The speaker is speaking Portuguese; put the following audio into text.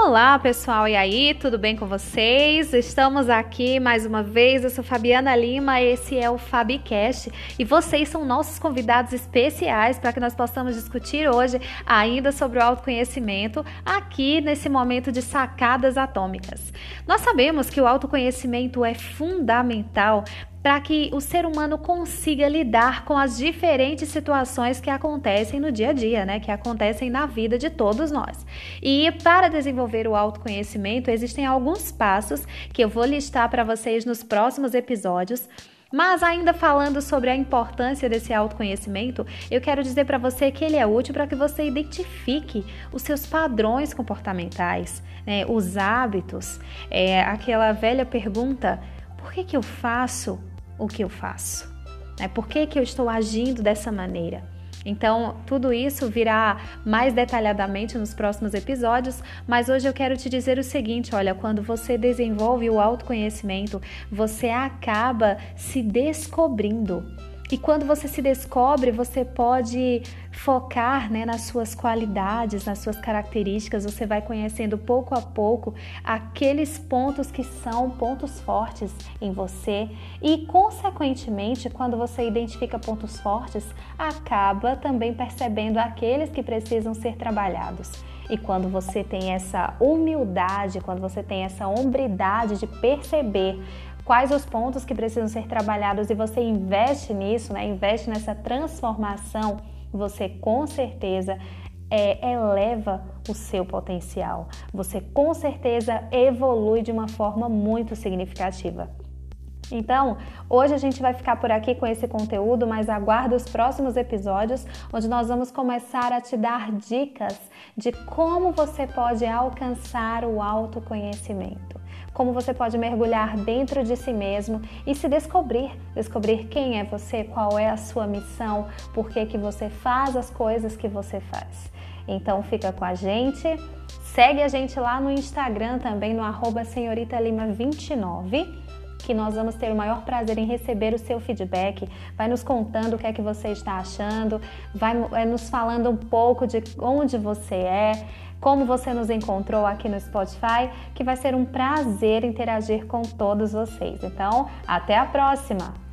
Olá, pessoal, e aí, tudo bem com vocês? Estamos aqui mais uma vez. Eu sou Fabiana Lima, esse é o Fabicast e vocês são nossos convidados especiais para que nós possamos discutir hoje ainda sobre o autoconhecimento aqui nesse momento de sacadas atômicas. Nós sabemos que o autoconhecimento é fundamental para que o ser humano consiga lidar com as diferentes situações que acontecem no dia a dia, né? Que acontecem na vida de todos nós. E para desenvolver o autoconhecimento, existem alguns passos que eu vou listar para vocês nos próximos episódios. Mas ainda falando sobre a importância desse autoconhecimento, eu quero dizer para você que ele é útil para que você identifique os seus padrões comportamentais, né, os hábitos, é, aquela velha pergunta: por que, que eu faço o que eu faço? Né? Por que, que eu estou agindo dessa maneira? Então, tudo isso virá mais detalhadamente nos próximos episódios, mas hoje eu quero te dizer o seguinte: olha, quando você desenvolve o autoconhecimento, você acaba se descobrindo. E quando você se descobre, você pode focar né, nas suas qualidades, nas suas características, você vai conhecendo pouco a pouco aqueles pontos que são pontos fortes em você e, consequentemente, quando você identifica pontos fortes, acaba também percebendo aqueles que precisam ser trabalhados. E quando você tem essa humildade, quando você tem essa hombridade de perceber quais os pontos que precisam ser trabalhados e você investe nisso, né? investe nessa transformação, você com certeza é, eleva o seu potencial. Você com certeza evolui de uma forma muito significativa. Então, hoje a gente vai ficar por aqui com esse conteúdo, mas aguarda os próximos episódios, onde nós vamos começar a te dar dicas de como você pode alcançar o autoconhecimento. Como você pode mergulhar dentro de si mesmo e se descobrir, descobrir quem é você, qual é a sua missão, por que, que você faz as coisas que você faz. Então fica com a gente, segue a gente lá no Instagram também no arroba senhoritalima29 que nós vamos ter o maior prazer em receber o seu feedback. Vai nos contando o que é que você está achando, vai é, nos falando um pouco de onde você é, como você nos encontrou aqui no Spotify, que vai ser um prazer interagir com todos vocês. Então, até a próxima!